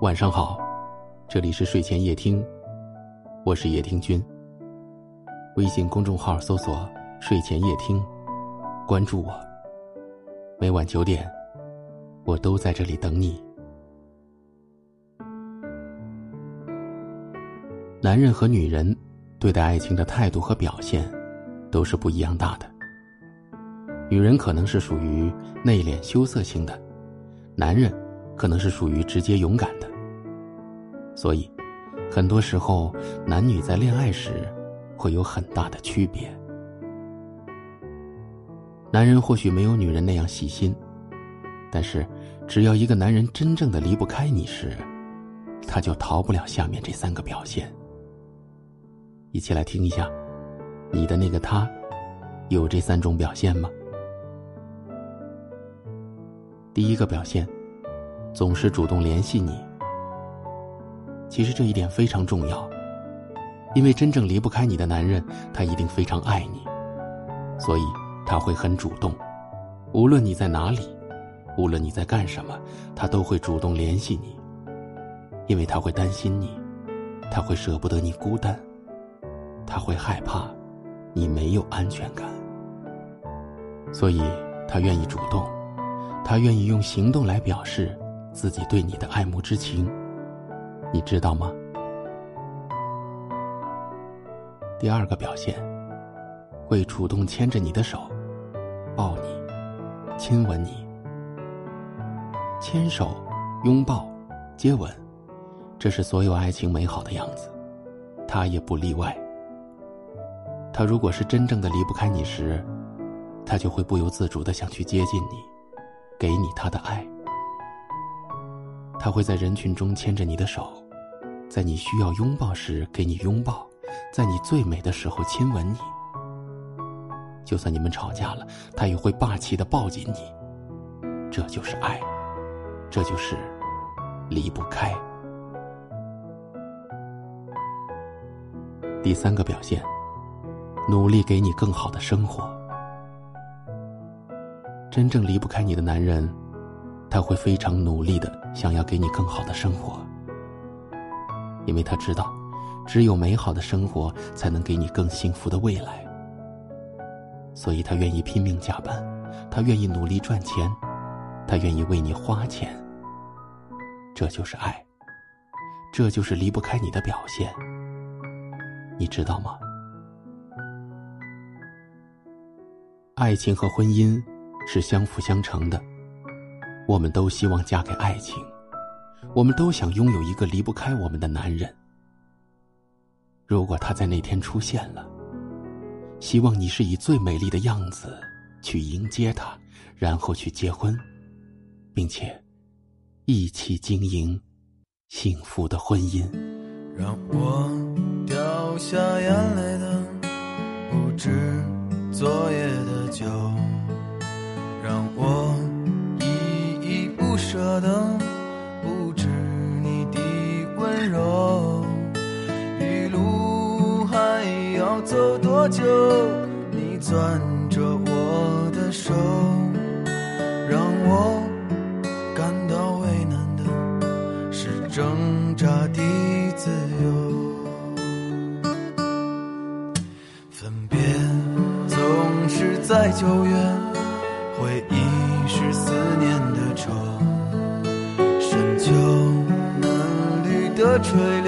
晚上好，这里是睡前夜听，我是夜听君。微信公众号搜索“睡前夜听”，关注我。每晚九点，我都在这里等你。男人和女人对待爱情的态度和表现都是不一样大的。女人可能是属于内敛羞涩型的，男人可能是属于直接勇敢的。所以，很多时候男女在恋爱时会有很大的区别。男人或许没有女人那样细心，但是只要一个男人真正的离不开你时，他就逃不了下面这三个表现。一起来听一下，你的那个他有这三种表现吗？第一个表现，总是主动联系你。其实这一点非常重要，因为真正离不开你的男人，他一定非常爱你，所以他会很主动，无论你在哪里，无论你在干什么，他都会主动联系你，因为他会担心你，他会舍不得你孤单，他会害怕你没有安全感，所以他愿意主动，他愿意用行动来表示自己对你的爱慕之情。你知道吗？第二个表现，会主动牵着你的手，抱你，亲吻你。牵手、拥抱、接吻，这是所有爱情美好的样子，他也不例外。他如果是真正的离不开你时，他就会不由自主的想去接近你，给你他的爱。他会在人群中牵着你的手，在你需要拥抱时给你拥抱，在你最美的时候亲吻你。就算你们吵架了，他也会霸气的抱紧你。这就是爱，这就是离不开。第三个表现，努力给你更好的生活。真正离不开你的男人。他会非常努力的想要给你更好的生活，因为他知道，只有美好的生活才能给你更幸福的未来。所以他愿意拼命加班，他愿意努力赚钱，他愿意为你花钱。这就是爱，这就是离不开你的表现。你知道吗？爱情和婚姻是相辅相成的。我们都希望嫁给爱情，我们都想拥有一个离不开我们的男人。如果他在那天出现了，希望你是以最美丽的样子去迎接他，然后去结婚，并且一起经营幸福的婚姻。让我掉下眼泪的不止昨夜的酒，舍得不知你的温柔，一路还要走多久？你攥的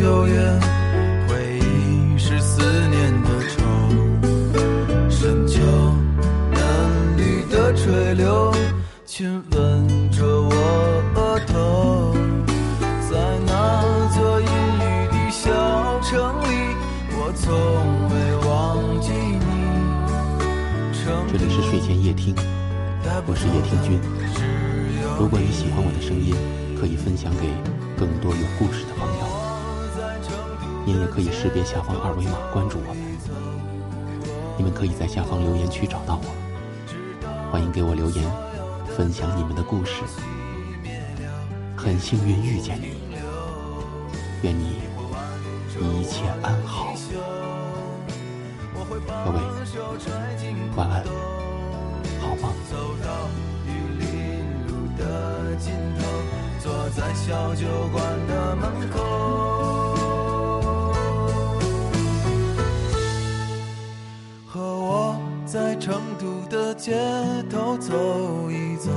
久远回忆是思念的愁，深秋，嫩绿的垂柳亲吻着我额头。在那座阴雨的小城里，我从未忘记你。这里是睡前夜听，我是夜听君。如果你喜欢我的声音，可以分享给更多有故事的朋友。您也可以识别下方二维码关注我们。你们可以在下方留言区找到我，欢迎给我留言，分享你们的故事。很幸运遇见你，愿你一切安好。各位，晚安，好梦。在小酒馆的门口，和我在成都的街头走一走。